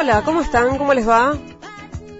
Hola, ¿cómo están? ¿Cómo les va?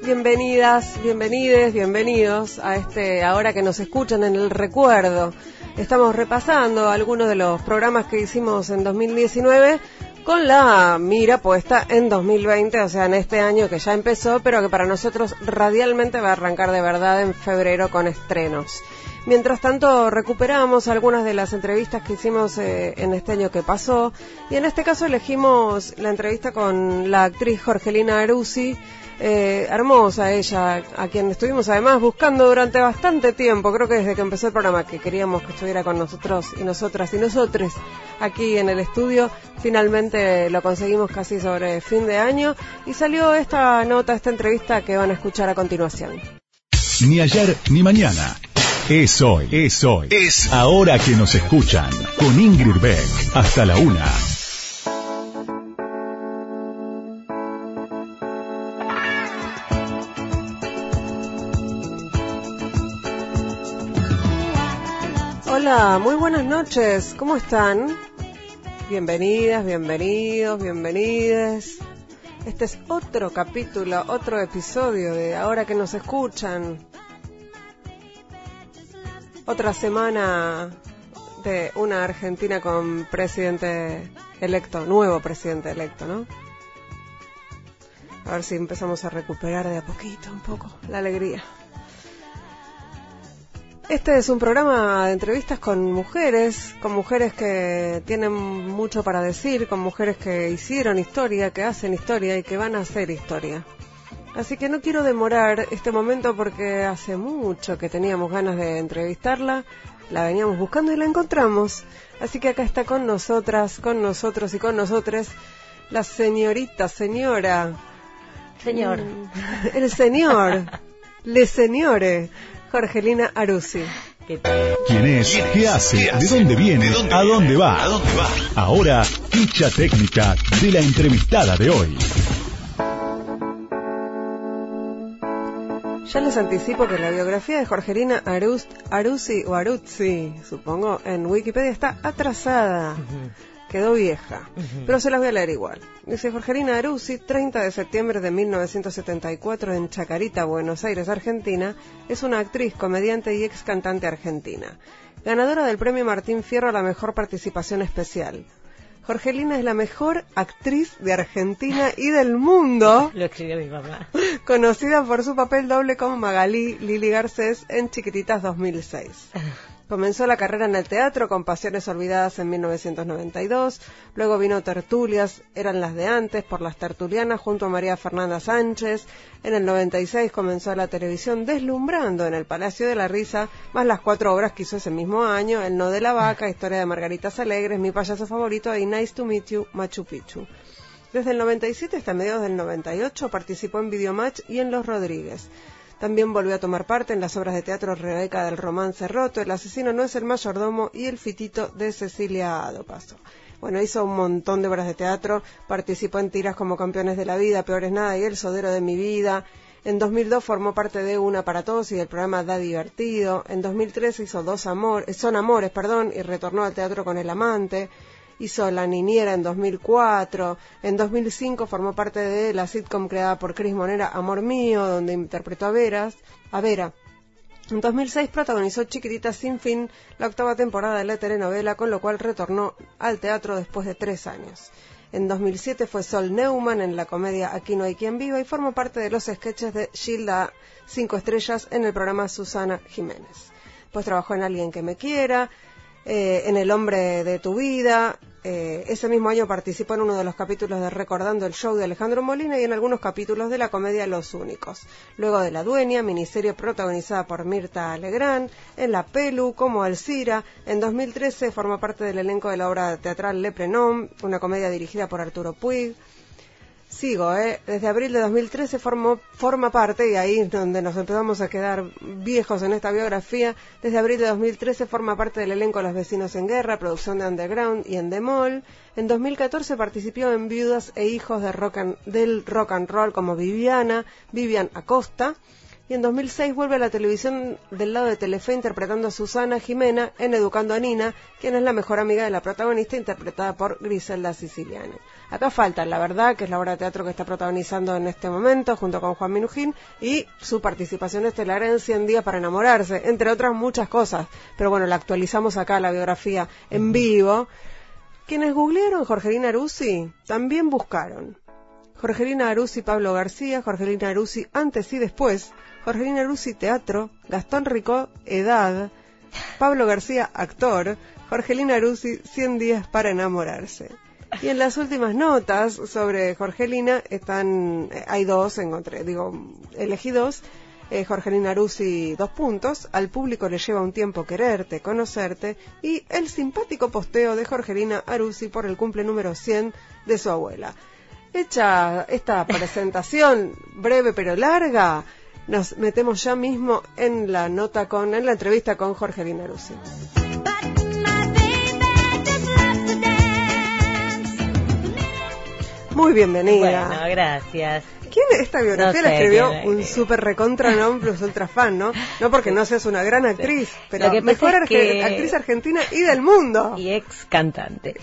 Bienvenidas, bienvenides, bienvenidos a este ahora que nos escuchan en el recuerdo. Estamos repasando algunos de los programas que hicimos en 2019 con la mira puesta en 2020, o sea, en este año que ya empezó, pero que para nosotros radialmente va a arrancar de verdad en febrero con estrenos. Mientras tanto, recuperamos algunas de las entrevistas que hicimos eh, en este año que pasó, y en este caso elegimos la entrevista con la actriz Jorgelina Arusi, eh, hermosa ella, a quien estuvimos además buscando durante bastante tiempo, creo que desde que empezó el programa, que queríamos que estuviera con nosotros y nosotras y nosotres aquí en el estudio. Finalmente lo conseguimos casi sobre fin de año y salió esta nota, esta entrevista que van a escuchar a continuación. Ni ayer ni mañana. Es hoy, es hoy. Es ahora que nos escuchan. Con Ingrid Beck. Hasta la una. Hola, muy buenas noches. ¿Cómo están? Bienvenidas, bienvenidos, bienvenides. Este es otro capítulo, otro episodio de Ahora que nos escuchan. Otra semana de una Argentina con presidente electo, nuevo presidente electo, ¿no? A ver si empezamos a recuperar de a poquito un poco la alegría. Este es un programa de entrevistas con mujeres, con mujeres que tienen mucho para decir, con mujeres que hicieron historia, que hacen historia y que van a hacer historia. Así que no quiero demorar este momento porque hace mucho que teníamos ganas de entrevistarla, la veníamos buscando y la encontramos. Así que acá está con nosotras, con nosotros y con nosotres la señorita, señora. Señor. Mm, El señor. Le señore. Jorgelina Arusi. ¿Quién es? ¿Qué hace? ¿De dónde viene? ¿A dónde va? Ahora, ficha técnica de la entrevistada de hoy. Ya les anticipo que la biografía de Jorgelina Arus, Arusi o Aruzzi, supongo, en Wikipedia está atrasada. Quedó vieja, pero se las voy a leer igual. Dice Jorgelina Arusi, 30 de septiembre de 1974 en Chacarita, Buenos Aires, Argentina, es una actriz, comediante y ex cantante argentina. Ganadora del premio Martín Fierro a la mejor participación especial. Jorgelina es la mejor actriz de Argentina y del mundo. Lo escribió mi papá. Conocida por su papel doble como Magalí Lili Garcés en Chiquititas 2006. Comenzó la carrera en el teatro con Pasiones Olvidadas en 1992, luego vino Tertulias, eran las de antes, por las tertulianas junto a María Fernanda Sánchez. En el 96 comenzó la televisión deslumbrando en el Palacio de la Risa, más las cuatro obras que hizo ese mismo año, El No de la Vaca, Historia de Margaritas Alegres, Mi Payaso Favorito y Nice to Meet You, Machu Picchu. Desde el 97 hasta mediados del 98 participó en Videomatch y en Los Rodríguez. También volvió a tomar parte en las obras de teatro Rebeca del Romance Roto, El asesino no es el mayordomo y El fitito de Cecilia Adopaso. Bueno, hizo un montón de obras de teatro, participó en tiras como Campeones de la Vida, Peores Nada y El Sodero de mi Vida. En 2002 formó parte de Una para Todos y del programa Da Divertido. En 2003 hizo Dos Amores, Son Amores, perdón, y retornó al teatro con El Amante hizo La Niñera en 2004, en 2005 formó parte de la sitcom creada por Cris Monera, Amor Mío, donde interpretó a, Veras, a Vera. En 2006 protagonizó Chiquitita sin fin, la octava temporada de la telenovela, con lo cual retornó al teatro después de tres años. En 2007 fue Sol Neumann en la comedia Aquí no hay quien viva y formó parte de los sketches de Gilda Cinco Estrellas en el programa Susana Jiménez. Pues trabajó en Alguien que me quiera, eh, en El hombre de tu vida, eh, ese mismo año participó en uno de los capítulos de Recordando el Show de Alejandro Molina y en algunos capítulos de la comedia Los Únicos. Luego de La Dueña, miniserie protagonizada por Mirta Legrand, en La Pelu, como Alcira. En 2013 formó parte del elenco de la obra teatral Le Prenom, una comedia dirigida por Arturo Puig. Sigo, ¿eh? Desde abril de 2013 formó, forma parte, y ahí es donde nos empezamos a quedar viejos en esta biografía, desde abril de 2013 forma parte del elenco Los Vecinos en Guerra, producción de Underground y en The Mall. En 2014 participó en Viudas e Hijos de rock and, del Rock and Roll como Viviana, Vivian Acosta. Y en 2006 vuelve a la televisión del lado de Telefe interpretando a Susana Jimena en Educando a Nina, quien es la mejor amiga de la protagonista interpretada por Griselda Siciliani. Acá falta La Verdad, que es la obra de teatro que está protagonizando en este momento junto con Juan Minujín y su participación estelar en 100 días para enamorarse, entre otras muchas cosas. Pero bueno, la actualizamos acá, la biografía en vivo. Quienes googlearon Jorgelina Aruzzi también buscaron Jorgelina Aruzzi Pablo García, Jorgelina Aruzzi antes y después, Jorgelina Aruzzi Teatro, Gastón Rico Edad, Pablo García Actor, Jorgelina Aruzzi 100 días para enamorarse. Y en las últimas notas sobre Jorgelina están, eh, hay dos, encontré, digo, elegí dos. Eh, Jorgelina Aruzzi, dos puntos, al público le lleva un tiempo quererte, conocerte, y el simpático posteo de Jorgelina Aruzzi por el cumple número 100 de su abuela. Hecha esta presentación breve pero larga, nos metemos ya mismo en la nota con, en la entrevista con Jorge Linaruzzi. Muy bienvenida. Bueno, gracias. ¿Quién esta biografía la escribió un super recontra non plus ultra fan, ¿no? No porque no seas una gran actriz, pero que mejor actriz argentina y del mundo. Y ex cantante.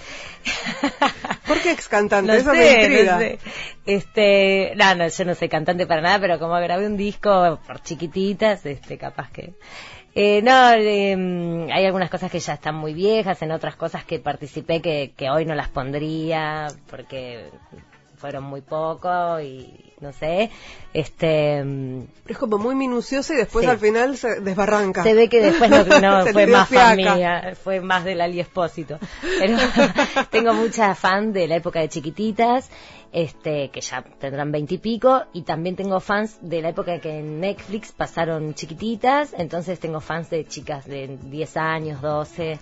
¿Por qué ex cantante? Eso me intriga. Este, no, no, yo no soy cantante para nada, pero como grabé un disco por chiquititas, este, capaz que eh, no, em, hay algunas cosas que ya están muy viejas, en otras cosas que participé que, que hoy no las pondría porque fueron muy poco y no sé, este... Es como muy minucioso y después al final se desbarranca. Se ve que después no, fue más familia, fue más del Ali Espósito. Pero tengo mucha fan de la época de chiquititas, este, que ya tendrán veintipico, y, y también tengo fans de la época que en Netflix pasaron chiquititas, entonces tengo fans de chicas de 10 años, 12,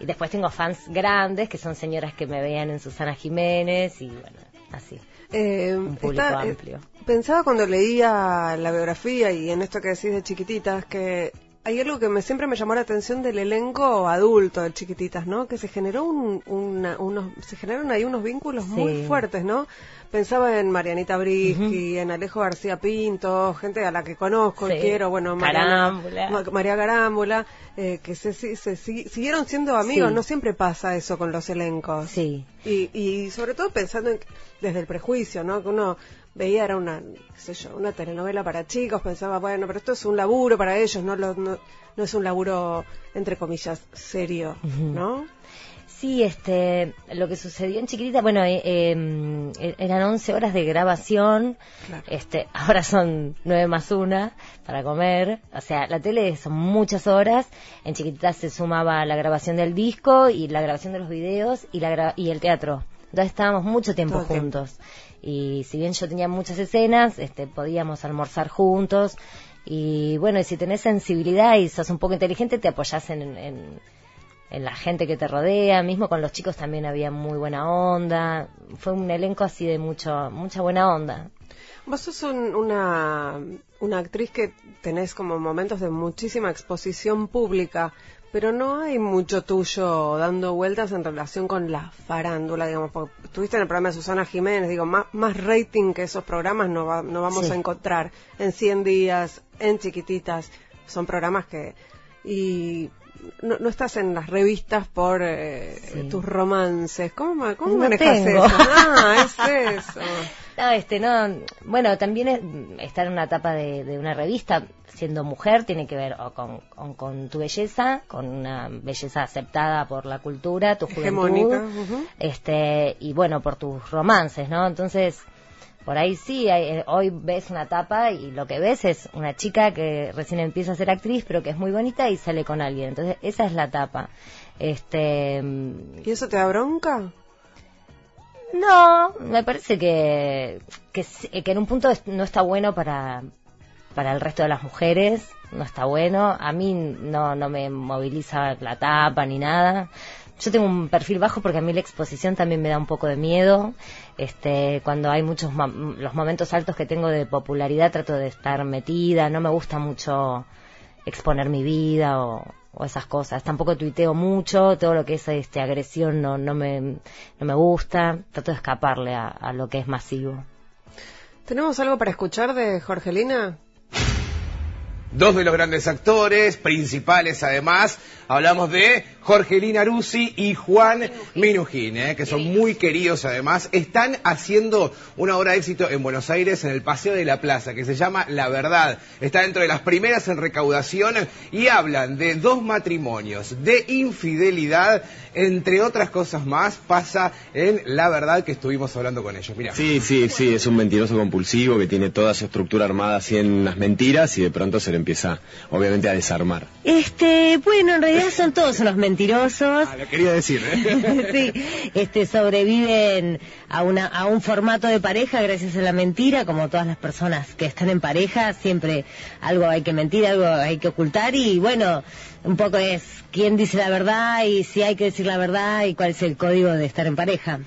y después tengo fans grandes, que son señoras que me veían en Susana Jiménez, y bueno, así. Eh, un público eh, amplio. pensaba cuando leía la biografía y en esto que decís de chiquititas que hay algo que me, siempre me llamó la atención del elenco adulto de Chiquititas, ¿no? Que se generó un, unos, se generaron ahí unos vínculos muy fuertes, ¿no? Pensaba en Marianita Brisky, en Alejo García Pinto, gente a la que conozco y quiero, bueno, María Garámbula, eh, que se, se, siguieron siendo amigos, no siempre pasa eso con los elencos. Sí. Y, y sobre todo pensando en, desde el prejuicio, ¿no? Que uno veía era una, qué sé yo, una telenovela para chicos, pensaba, bueno, pero esto es un laburo para ellos, no, no, no es un laburo, entre comillas, serio, ¿no? Sí, este, lo que sucedió en Chiquitita, bueno, eh, em, e, eran 11 horas de grabación, este, ahora son 9 más 1 para comer, o sea, la tele son muchas horas, en Chiquitita se sumaba la grabación del disco y la grabación de los videos y, la y el teatro. Entonces estábamos mucho tiempo juntos y si bien yo tenía muchas escenas, este, podíamos almorzar juntos. Y bueno, y si tenés sensibilidad y sos un poco inteligente, te apoyás en, en, en, la gente que te rodea, mismo con los chicos también había muy buena onda, fue un elenco así de mucho, mucha buena onda. Vos sos una, una actriz que tenés como momentos de muchísima exposición pública pero no hay mucho tuyo dando vueltas en relación con la farándula, digamos, porque estuviste en el programa de Susana Jiménez, digo, más, más rating que esos programas no, no vamos a encontrar. En 100 días, en chiquititas, son programas que... y no, no estás en las revistas por eh, tus romances, ¿cómo, cómo manejas eso? Ah, es eso. No, este, no, bueno, también es, estar en una etapa de, de una revista, siendo mujer tiene que ver con, con, tu belleza, con una belleza aceptada por la cultura, tu juventud, este y bueno, por tus romances, ¿no? Entonces, por ahí sí, eh, hoy ves una tapa y lo que ves es una chica que recién empieza a ser actriz, pero que es muy bonita y sale con alguien. Entonces, esa es la tapa. Este, ¿Y eso te da bronca? No, me parece que, que, que en un punto no está bueno para, para el resto de las mujeres, no está bueno. A mí no, no me moviliza la tapa ni nada. Yo tengo un perfil bajo porque a mí la exposición también me da un poco de miedo. Este, cuando hay muchos los momentos altos que tengo de popularidad trato de estar metida, no me gusta mucho exponer mi vida o, esas cosas. Tampoco tuiteo mucho, todo lo que es este agresión no, no me no me gusta, trato de escaparle a, a lo que es masivo. ¿Tenemos algo para escuchar de Jorgelina? Dos de los grandes actores, principales además. Hablamos de Jorgelina Rusi y Juan Minujín, ¿eh? que son muy queridos además. Están haciendo una obra de éxito en Buenos Aires, en el Paseo de la Plaza, que se llama La Verdad. Está dentro de las primeras en recaudación y hablan de dos matrimonios, de infidelidad, entre otras cosas más, pasa en La Verdad que estuvimos hablando con ellos. Sí, sí, sí, es un mentiroso compulsivo que tiene toda su estructura armada así en las mentiras y de pronto se le empieza, obviamente, a desarmar. Este, bueno, en realidad son todos unos mentirosos. Ah, lo quería decir, ¿eh? sí, este, sobreviven a, una, a un formato de pareja gracias a la mentira, como todas las personas que están en pareja, siempre algo hay que mentir, algo hay que ocultar y bueno, un poco es quién dice la verdad y si hay que decir la verdad y cuál es el código de estar en pareja.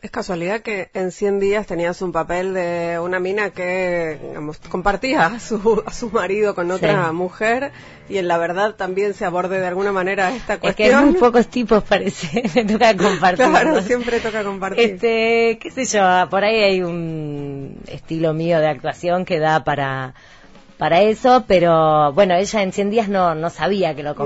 Es casualidad que en 100 días tenías un papel de una mina que compartía a su, a su marido con otra mujer y en la verdad también se aborde de alguna manera esta cuestión. Es que muy pocos tipos parece, me toca compartir. Claro, siempre toca compartir. Este, qué sé yo, por ahí hay un estilo mío de actuación que da para para eso, pero bueno, ella en 100 días no, no sabía que lo mm.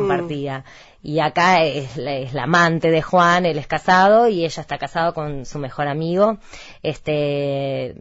Y acá es, la amante de Juan, él es casado y ella está casado con su mejor amigo. Este,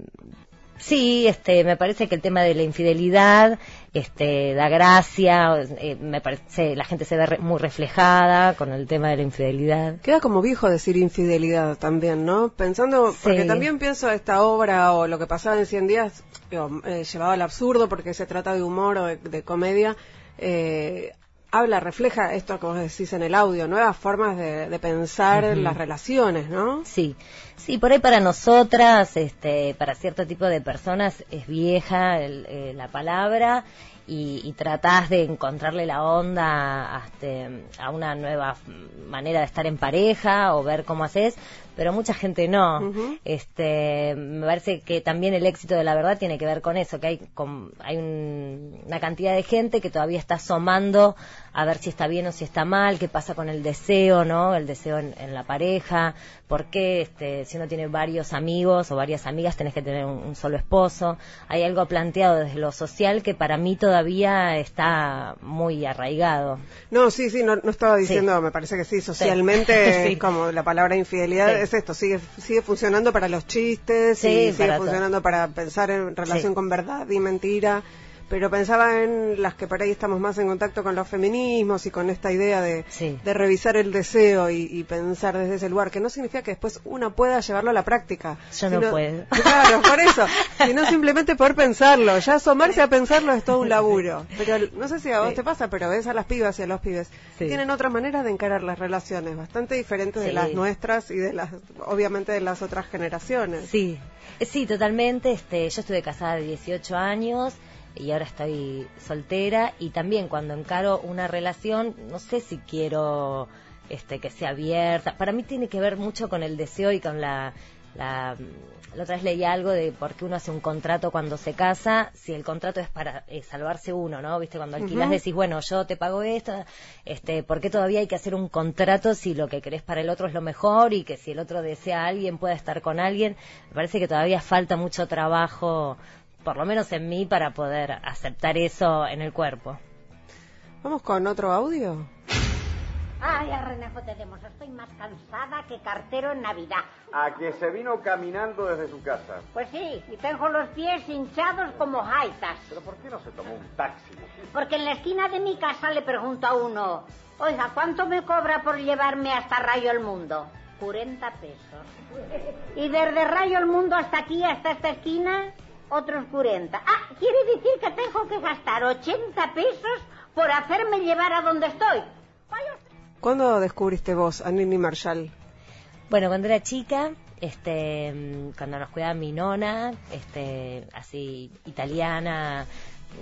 sí, este, me parece que el tema de la infidelidad, este, da gracia, eh, me parece, la gente se ve muy reflejada con el tema de la infidelidad. Queda como viejo decir infidelidad también, ¿no? Pensando, porque también pienso esta obra o lo que pasaba en 100 días, eh, llevado al absurdo porque se trata de humor o de, comedia, eh, habla, refleja esto que vos decís en el audio, nuevas formas de, pensar las relaciones, ¿no? Sí, sí, por ahí para nosotras, este, para cierto tipo de personas es vieja eh, la palabra y, y, tratás de encontrarle la onda este, a una nueva manera de estar en pareja o ver cómo haces, pero mucha gente no. Este, me parece que también el éxito de la verdad tiene que ver con eso, que hay, hay una cantidad de gente que todavía está asomando a ver si está bien o si está mal, qué pasa con el deseo, ¿no? El deseo en, la pareja, por qué, este, si uno tiene varios amigos o varias amigas, tenés que tener un, solo esposo. Hay algo planteado desde lo social que para mí todavía está muy arraigado. No, sí, sí, no, estaba diciendo, me parece que sí, socialmente, como la palabra infidelidad es esto, sigue, sigue funcionando para los chistes, y sigue funcionando para pensar en relación con verdad y mentira pero pensaba en las que por ahí estamos más en contacto con los feminismos y con esta idea de, de revisar el deseo y, pensar desde ese lugar, que no significa que después una pueda llevarlo a la práctica. Yo no puedo. Claro, por eso, sino simplemente poder pensarlo. Ya asomarse a pensarlo es todo un laburo. Pero no sé si a vos te pasa, pero ves a las pibas y a los pibes. Tienen otras maneras de encarar las relaciones, bastante diferentes de las nuestras y de las, obviamente, de las otras generaciones. Sí, sí, totalmente. Este, yo estuve casada de 18 años y ahora estoy soltera y también cuando encaro una relación no sé si quiero este que sea abierta para mí tiene que ver mucho con el deseo y con la la, la otra vez leí algo de por qué uno hace un contrato cuando se casa, si el contrato es para eh, salvarse uno, ¿no? Viste, cuando alquilas decís, bueno, yo te pago esto, este, ¿por qué todavía hay que hacer un contrato si lo que querés para el otro es lo mejor y que si el otro desea a alguien pueda estar con alguien? Me parece que todavía falta mucho trabajo por lo menos en mí, para poder aceptar eso en el cuerpo. ¿Vamos con otro audio? Ay, Renejo tenemos, estoy más cansada que cartero en Navidad. A que se vino caminando desde su casa. Pues sí, y tengo los pies hinchados como jaitas. ¿Pero por qué no se tomó un taxi? Porque en la esquina de mi casa le pregunto a uno, oiga, ¿cuánto me cobra por llevarme hasta Rayo el Mundo? 40 pesos. ¿Y desde Rayo el Mundo hasta aquí, hasta esta esquina? Otros 40. Ah, quiere decir que tengo que gastar 80 pesos por hacerme llevar a donde estoy. ¿Cuándo descubriste vos a Nini Marshall? Bueno, cuando era chica, este, cuando nos cuidaba mi nona, este, así italiana,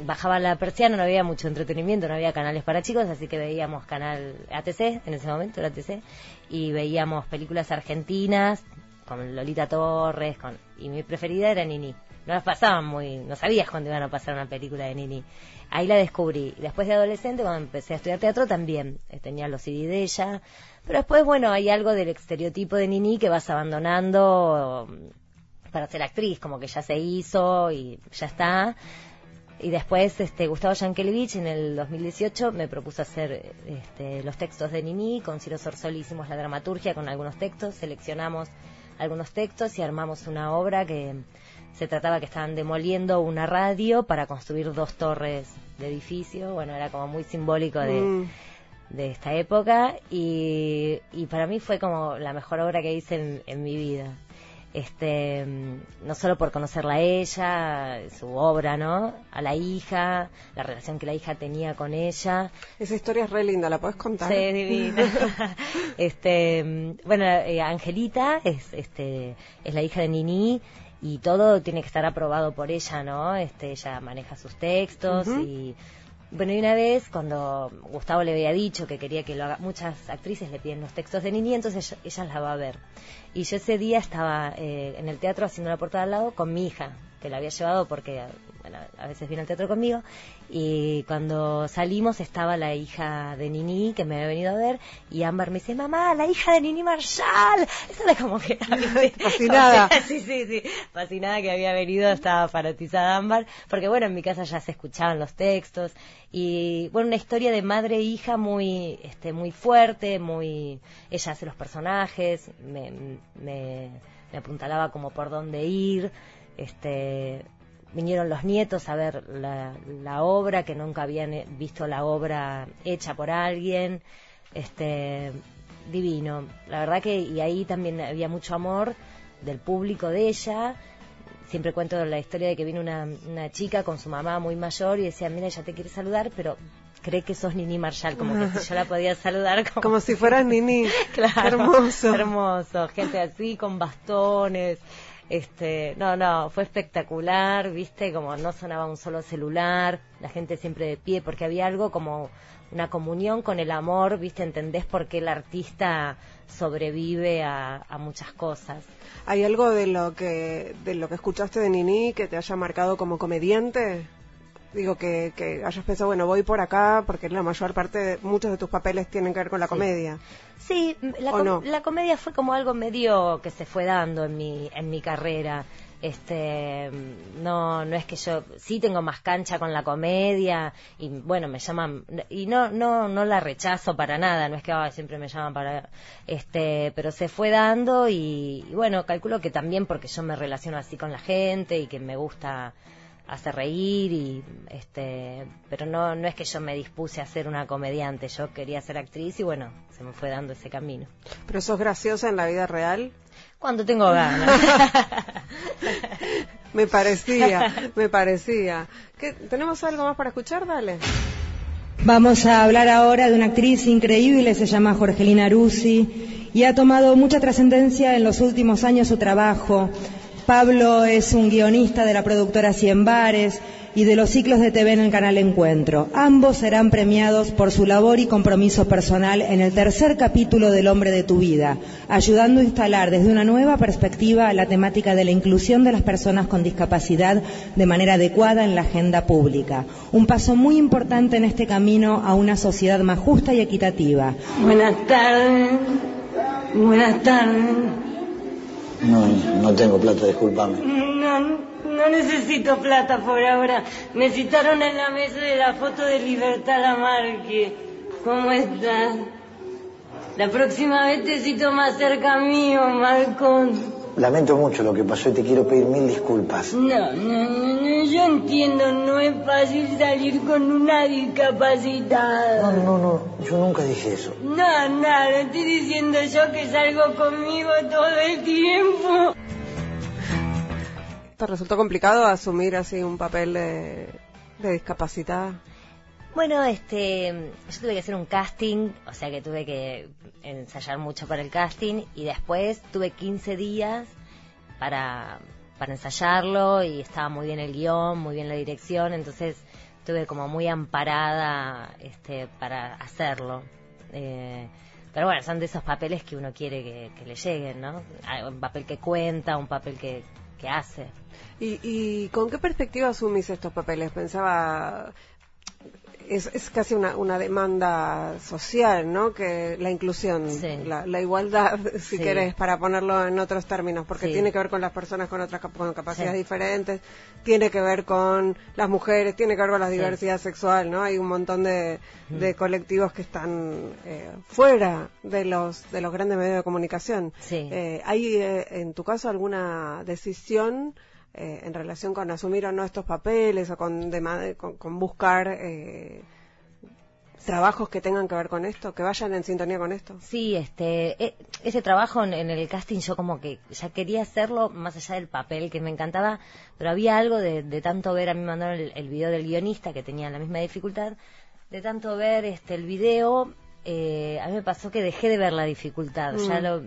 bajaba la persiana, no había mucho entretenimiento, no había canales para chicos, así que veíamos canal ATC, en ese momento era ATC, y veíamos películas argentinas con Lolita Torres, con, y mi preferida era Nini no las pasaban muy, no sabías cuándo iban a pasar una película de Nini. Ahí la descubrí. Después de adolescente, cuando empecé a estudiar teatro, también eh, tenía los CD de ella. Pero después, bueno, hay algo del estereotipo de Nini que vas abandonando mm, para ser actriz, como que ya se hizo y ya está. Y después este, Gustavo Yankelevich en el 2018 me propuso hacer este, los textos de Nini, con Ciro Sorsoli hicimos la dramaturgia con algunos textos, seleccionamos algunos textos y armamos una obra que se trataba que estaban demoliendo una radio para construir dos torres de edificio, bueno, era como muy simbólico de... Mm. de esta época y, y para mí fue como la mejor obra que hice en, en mi vida este mm, no solo por conocerla a ella, su obra, ¿no? A la hija, la relación que la hija tenía con ella. Esa historia es re linda, ¿la puedes contar? Sí, divina. este, mm, bueno, eh, Angelita es, este, es la hija de Nini y todo tiene que estar aprobado por ella, ¿no? Este, ella maneja sus textos y bueno, y una vez cuando Gustavo le había dicho que quería que lo haga, muchas actrices le piden los textos de Nini, entonces ella, ella la va a ver. Y yo ese día estaba eh, en el teatro haciendo la portada al lado con mi hija, que la había llevado porque a veces viene al teatro conmigo. Y cuando salimos estaba la hija de Nini que me había venido a ver y Ámbar me dice, mamá, la hija de Nini Marshall. Eso era como que... Fascinada. sí, sí, sí. Fascinada que había venido, estaba fanatizada Ámbar. Porque bueno, en mi casa ya se escuchaban los textos. Y bueno, una historia de madre e hija muy, este, muy fuerte, muy... Ella hace los personajes, me, me, me apuntalaba como por dónde ir. Este, vinieron los nietos a ver la, la obra, que nunca habían eh, visto la obra hecha por alguien. Este, divino. La verdad que, y ahí también había mucho amor del público de ella. Siempre cuento la historia de que vino una, una chica con su mamá muy mayor y decía, mira, ella te quiere saludar, pero cree que sos Nini Marshall, como que si yo la podía saludar como, Como si fueras Nini. Claro, Hermoso. hermoso, gente así con bastones. Este, no, no, fue espectacular, viste, como no sonaba un solo celular, la gente siempre de pie, porque había algo como una comunión con el amor, viste, entendés por qué el artista sobrevive a, muchas cosas. ¿Hay algo de lo que de lo que escuchaste de Nini que te haya marcado como comediante? Digo que, que hayas pensado, bueno, voy por acá porque la mayor parte, de, muchos de tus papeles tienen que ver con la Sí. comedia. Sí, la, ¿O com- no? la comedia fue como algo medio que se fue dando en mi, en mi carrera. Este, no, no es que yo sí tengo más cancha con la comedia y bueno, me llaman y no, no, no la rechazo para nada, no es que "Ay, siempre me llaman para, este, pero se fue dando y, y bueno, calculo que también porque yo me relaciono así con la gente y que me gusta hacer reír y este pero no no es que yo me dispuse a ser una comediante yo quería ser actriz y bueno se me fue dando ese camino ¿Pero sos graciosa en la vida real? cuando tengo ganas Me parecía, me parecía. ¿Qué, ¿Tenemos algo más para escuchar? Dale. Vamos a hablar ahora de una actriz increíble, se llama Jorgelina Rusi y ha tomado mucha trascendencia en los últimos años su trabajo. Pablo es un guionista de la productora Cien Bares y de los ciclos de TV en el canal Encuentro. Ambos serán premiados por su labor y compromiso personal en el tercer capítulo del Hombre de tu Vida, ayudando a instalar desde una nueva perspectiva la temática de la inclusión de las personas con discapacidad de manera adecuada en la agenda pública. Un paso muy importante en este camino a una sociedad más justa y equitativa. Buenas tardes. Buenas tardes. No, no tengo plata, discúlpame. No, no necesito plata por ahora. Me citaron en la mesa de la foto de Libertad Lamarque. ¿Cómo estás? La próxima vez te cito más cerca mío, Malcón. Lamento mucho lo que pasó y te quiero pedir mil disculpas. No, no, no, no, yo entiendo, no es fácil salir con una discapacitada. No, no, no, yo nunca dije eso. No, no, lo estoy diciendo yo que salgo conmigo todo el tiempo. ¿Te resultó complicado asumir así un papel de, de discapacitada? Bueno este yo tuve que hacer un casting o sea que tuve que ensayar mucho para el casting y después tuve 15 días para para ensayarlo y estaba muy bien el guion muy bien la dirección entonces estuve como muy amparada este para hacerlo. Eh, pero bueno son de esos papeles que uno quiere que, que le lleguen no un papel que cuenta un papel que que hace. ¿Y, ¿Y con qué perspectiva asumís estos papeles? Pensaba, es, es casi una, una demanda social, ¿no? Que la inclusión, la, la, igualdad, si querés, para ponerlo en otros términos, porque tiene que ver con las personas con otras con capacidades diferentes, tiene que ver con las mujeres, tiene que ver con la diversidad sexual, ¿no? Hay un montón de, de colectivos que están eh, fuera de los de los grandes medios de comunicación. Eh, ¿Hay eh, en tu caso alguna decisión eh, en relación con asumir o no estos papeles o con, con, buscar eh, trabajos que tengan que ver con esto, que vayan en sintonía con esto. Sí, este, e, ese trabajo en, el casting yo como que ya quería hacerlo más allá del papel que me encantaba, pero había algo de, tanto ver, a mí me mandaron el, video del guionista que tenía la misma dificultad, de tanto ver este el video, eh, a mí me pasó que dejé de ver la dificultad, ya mm. lo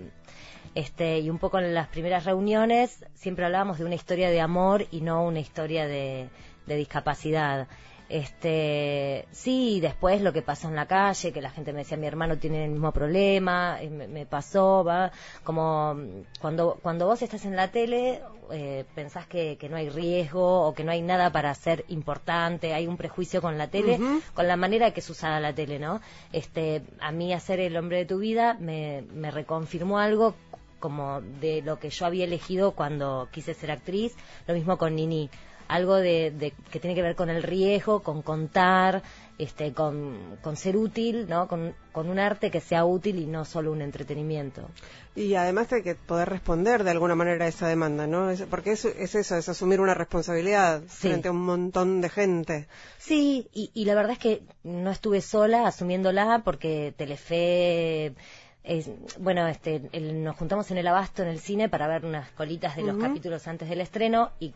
este, y un poco en las primeras reuniones siempre hablábamos de una historia de amor y no una historia de, discapacidad. Este, sí, después lo que pasó en la calle, que la gente me decía, mi hermano tiene el mismo problema, me, pasó, va, como cuando, cuando vos estás en la tele, eh, pensás que, no hay riesgo o que no hay nada para ser importante, hay un prejuicio con la tele, con la manera que es usada la tele, ¿no? Este, a mí hacer el hombre de tu vida me, me reconfirmó algo como de lo que yo había elegido cuando quise ser actriz, lo mismo con Nini, algo de, que tiene que ver con el riesgo, con contar, este, con, ser útil, ¿no? Con, un arte que sea útil y no solo un entretenimiento. Y además hay que poder responder de alguna manera a esa demanda, ¿no? porque es, es eso, es asumir una responsabilidad frente a un montón de gente. Sí, y, y la verdad es que no estuve sola asumiéndola porque Telefe bueno, este, nos juntamos en el Abasto, en el cine, para ver unas colitas de los capítulos antes del estreno y,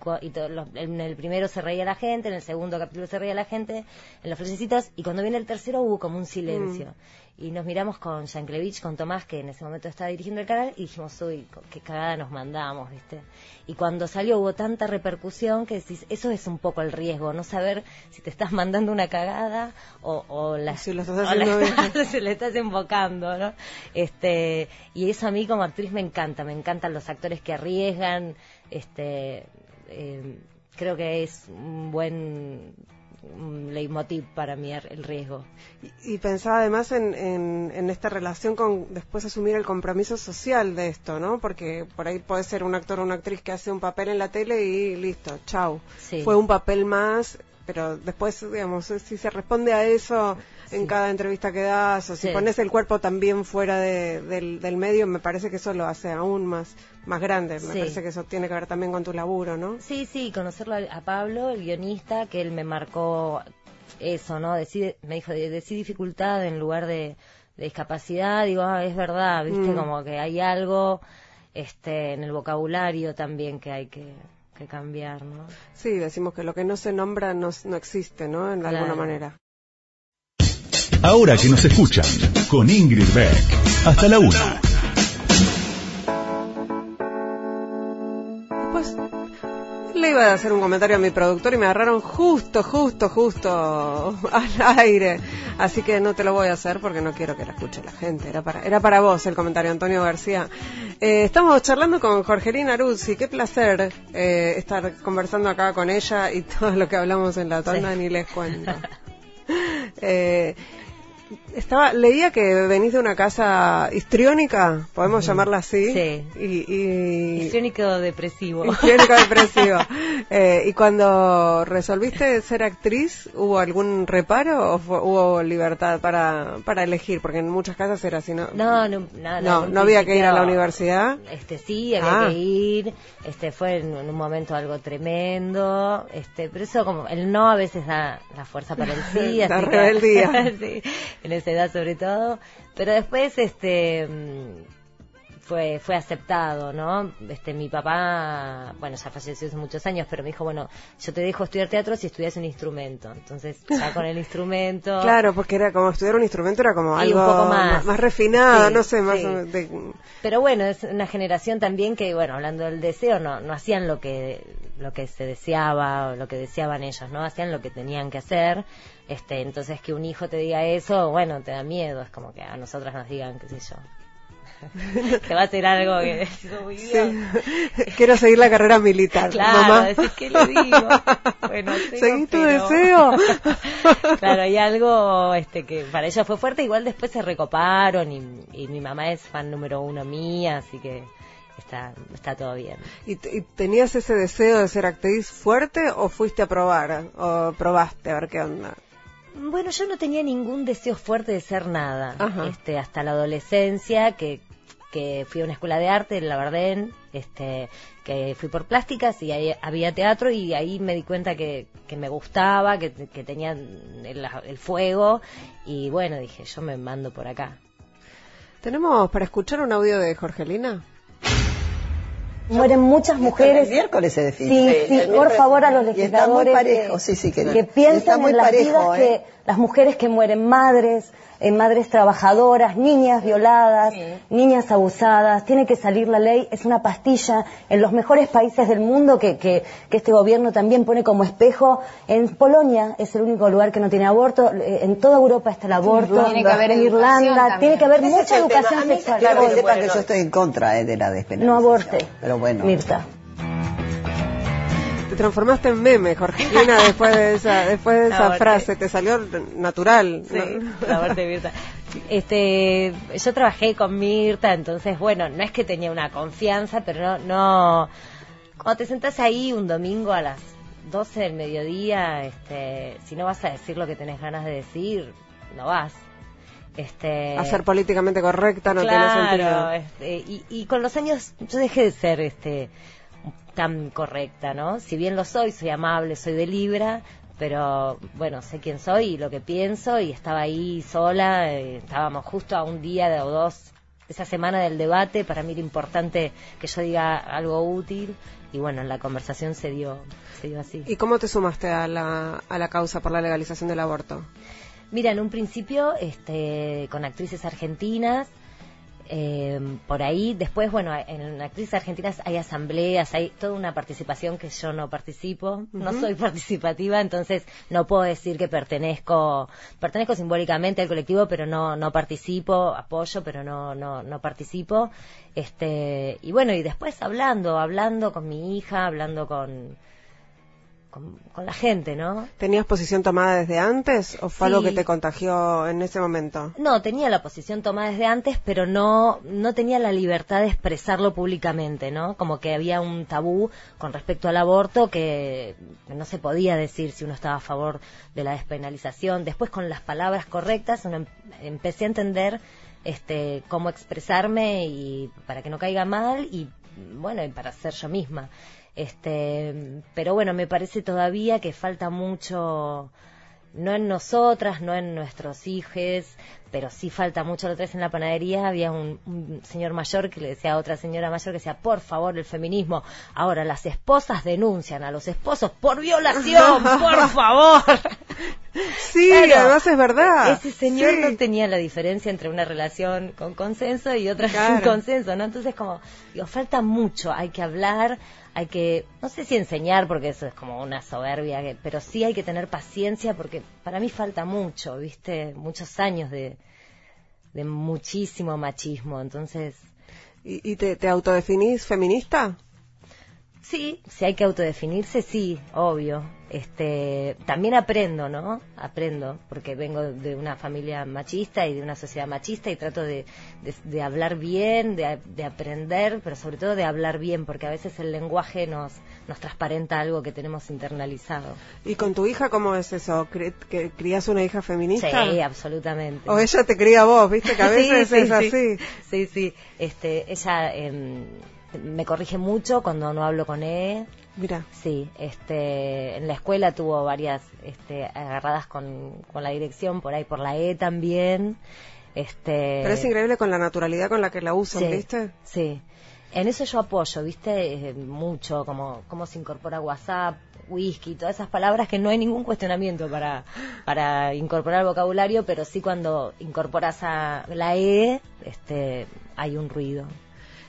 en el primero se reía la gente, en el segundo capítulo se reía la gente, en los flechecitos, y cuando viene el tercero hubo como un silencio. Mm y nos miramos con Yanklevich, con Tomás, que en ese momento estaba dirigiendo el canal, y dijimos, uy, qué cagada nos mandamos, ¿viste? Y cuando salió hubo tanta repercusión que decís, eso es un poco el riesgo, no saber si te estás mandando una cagada o, la, si lo estás haciendo se le estás invocando, ¿no? Este, y eso a mí como actriz me encanta, me encantan los actores que arriesgan, este, eh, creo que es un buen un leitmotiv para mí el riesgo. Y, pensaba además en, en, esta relación con después asumir el compromiso social de esto, ¿no? Porque por ahí puede ser un actor o una actriz que hace un papel en la tele y listo, chau. Fue un papel más, pero después, digamos, si se responde a eso en cada entrevista que das, o si pones el cuerpo también fuera del, del, medio, me parece que eso lo hace aún más, más grande. Me parece que eso tiene que ver también con tu laburo, ¿no? Sí, sí, conocerlo a, Pablo, el guionista, que él me marcó eso, ¿no? Decide, me dijo, decí dificultad en lugar de, discapacidad, digo, ah, es verdad, viste, mm. como que hay algo este en el vocabulario también que hay que, cambiar, ¿no? Sí, decimos que lo que no se nombra no, no existe, ¿no? En alguna manera. Ahora que nos escuchan, con Ingrid Beck. Hasta la una. Pues le iba a hacer un comentario a mi productor y me agarraron justo, justo, justo al aire. Así que no te lo voy a hacer porque no quiero que la escuche la gente. Era para, era para vos el comentario, Antonio García. Eh, estamos charlando con Jorgelina Ruzzi. Qué placer eh, estar conversando acá con ella y todo lo que hablamos en la tanda ni les cuento. Eh, estaba, leía que venís de una casa histriónica, podemos llamarla así. Sí. Y, Histriónico depresivo. Histriónico depresivo. Eh, y cuando resolviste ser actriz, ¿hubo algún reparo o hubo libertad para, para elegir? Porque en muchas casas era así, ¿no? No, no, no, no, había que ir a la universidad. Este sí, había ah. que ir. Este fue en, un momento algo tremendo. Este, pero eso como el no a veces da la fuerza para el sí. la rebeldía. sí en esa edad sobre todo, pero después este fue fue aceptado, ¿no? Este mi papá, bueno, ya falleció hace muchos años, pero me dijo, bueno, yo te dejo estudiar teatro si estudias un instrumento. Entonces, ya con el instrumento. claro, porque era como estudiar un instrumento era como algo un poco más, más, refinado, no sé, más Pero bueno, es una generación también que, bueno, hablando del deseo, no no hacían lo que lo que se deseaba, o lo que deseaban ellos, ¿no? Hacían lo que tenían que hacer este, entonces que un hijo te diga eso, bueno, te da miedo, es como que a nosotras nos digan, qué sé yo. que va a ser algo que muy bien. Quiero seguir la carrera militar. Claro, mamá. decís, ¿qué le digo? Bueno, Seguí tu deseo. claro, hay algo este que para ella fue fuerte, igual después se recoparon y, y mi mamá es fan número uno mía, así que está, está todo bien. ¿Y, y tenías ese deseo de ser actriz fuerte o fuiste a probar? ¿O probaste a ver qué onda? Bueno, yo no tenía ningún deseo fuerte de ser nada. Ajá. Este, hasta la adolescencia, que, que fui a una escuela de arte en La Verdén, este, que fui por plásticas y ahí había teatro y ahí me di cuenta que, que me gustaba, que, que tenía el, el fuego y bueno, dije, yo me mando por acá. ¿Tenemos para escuchar un audio de Jorgelina? Mueren muchas mujeres. El miércoles se define. Sí, sí, por favor a los Y está muy legisladores parejo, que, sí, sí, que, que piensen en las parejo, vidas ¿eh? que las mujeres que mueren madres, eh, madres trabajadoras, niñas violadas, niñas abusadas, tiene que salir la ley, es una pastilla en los mejores países del mundo que, que, que este gobierno también pone como espejo. En Polonia es el único lugar que no tiene aborto, eh, en toda Europa está el aborto, Tiene que haber en Irlanda, también. tiene que haber mucha educación sexual. Claro, que sepan que yo estoy en contra eh, de la despenalización. No aborte, Pero bueno. Mirta. Te transformaste en meme, Jorgelina, después de esa, después de esa frase. Te salió natural. Sí, ¿no? la parte de Mirta. Este, yo trabajé con Mirta, entonces, bueno, no es que tenía una confianza, pero no, no, cuando te sentás ahí un domingo a las 12 del mediodía, este, si no vas a decir lo que tenés ganas de decir, no vas. Este, A ser políticamente correcta no claro, tiene sentido. este, y, y con los años yo dejé de ser este tan correcta, ¿no? Si bien lo soy, soy amable, soy de Libra, pero bueno, sé quién soy y lo que pienso y estaba ahí sola, eh, estábamos justo a un día de- o dos esa semana del debate, para mí era importante que yo diga algo útil y bueno, la conversación se dio, se dio así. ¿Y cómo te sumaste a la, a la causa por la legalización del aborto? Mira, en un principio este, con actrices argentinas, eh, por ahí, después, bueno, en actrices argentinas hay asambleas, hay toda una participación que yo no participo, no soy participativa, entonces no puedo decir que pertenezco, pertenezco simbólicamente al colectivo, pero no, no participo, apoyo, pero no, no, no participo. Este, y bueno, y después hablando, hablando con mi hija, hablando con, con, con la gente, ¿no? ¿Tenías posición tomada desde antes o fue Sí. algo que te contagió en ese momento? No, tenía la posición tomada desde antes, pero no, no tenía la libertad de expresarlo públicamente, ¿no? Como que había un tabú con respecto al aborto que no se podía decir si uno estaba a favor de la despenalización. Después, con las palabras correctas, uno em- empecé a entender este, cómo expresarme y para que no caiga mal y, bueno, y para ser yo misma. Este, pero bueno, me parece todavía que falta mucho no en nosotras, no en nuestros hijos, pero sí falta mucho. La otra vez en la panadería había un, un señor mayor que le decía a otra señora mayor que decía, por favor, el feminismo. Ahora las esposas denuncian a los esposos por violación, por favor. Sí, además es verdad. Ese señor Sí. no tenía la diferencia entre una relación con consenso y otra sin Claro. consenso, ¿no? Entonces como, digo, falta mucho, hay que hablar, hay que, no sé si enseñar porque eso es como una soberbia, que- pero sí hay que tener paciencia porque para mí falta mucho, ¿viste? Muchos años de, de muchísimo machismo, entonces ¿Y, te, te autodefinís feminista? Sí, si hay que autodefinirse, sí, obvio. Este, también aprendo, ¿no? Aprendo, porque vengo de una familia machista y de una sociedad machista y trato de, de- de hablar bien, de, de aprender, pero sobre todo de hablar bien, porque a veces el lenguaje nos, nos transparenta algo que tenemos internalizado. ¿Y con tu hija cómo es eso? ¿Cri- que ¿Crías una hija feminista? Sí, absolutamente. O ella te cría a vos, viste que a veces Sí, sí, es sí. así. Sí, sí. Este, ella em, me corrige mucho cuando no hablo con él. Mira. Sí, este, en la escuela tuvo varias este, agarradas con, con la dirección, por ahí por la E también. Este, Pero es increíble con la naturalidad con la que la usan, Sí, ¿viste? Sí. En eso yo apoyo, ¿viste? Eh, mucho, como cómo se incorpora WhatsApp, whisky, todas esas palabras que no hay ningún cuestionamiento para, para incorporar al vocabulario, pero sí cuando incorporas a la E, este, hay un ruido.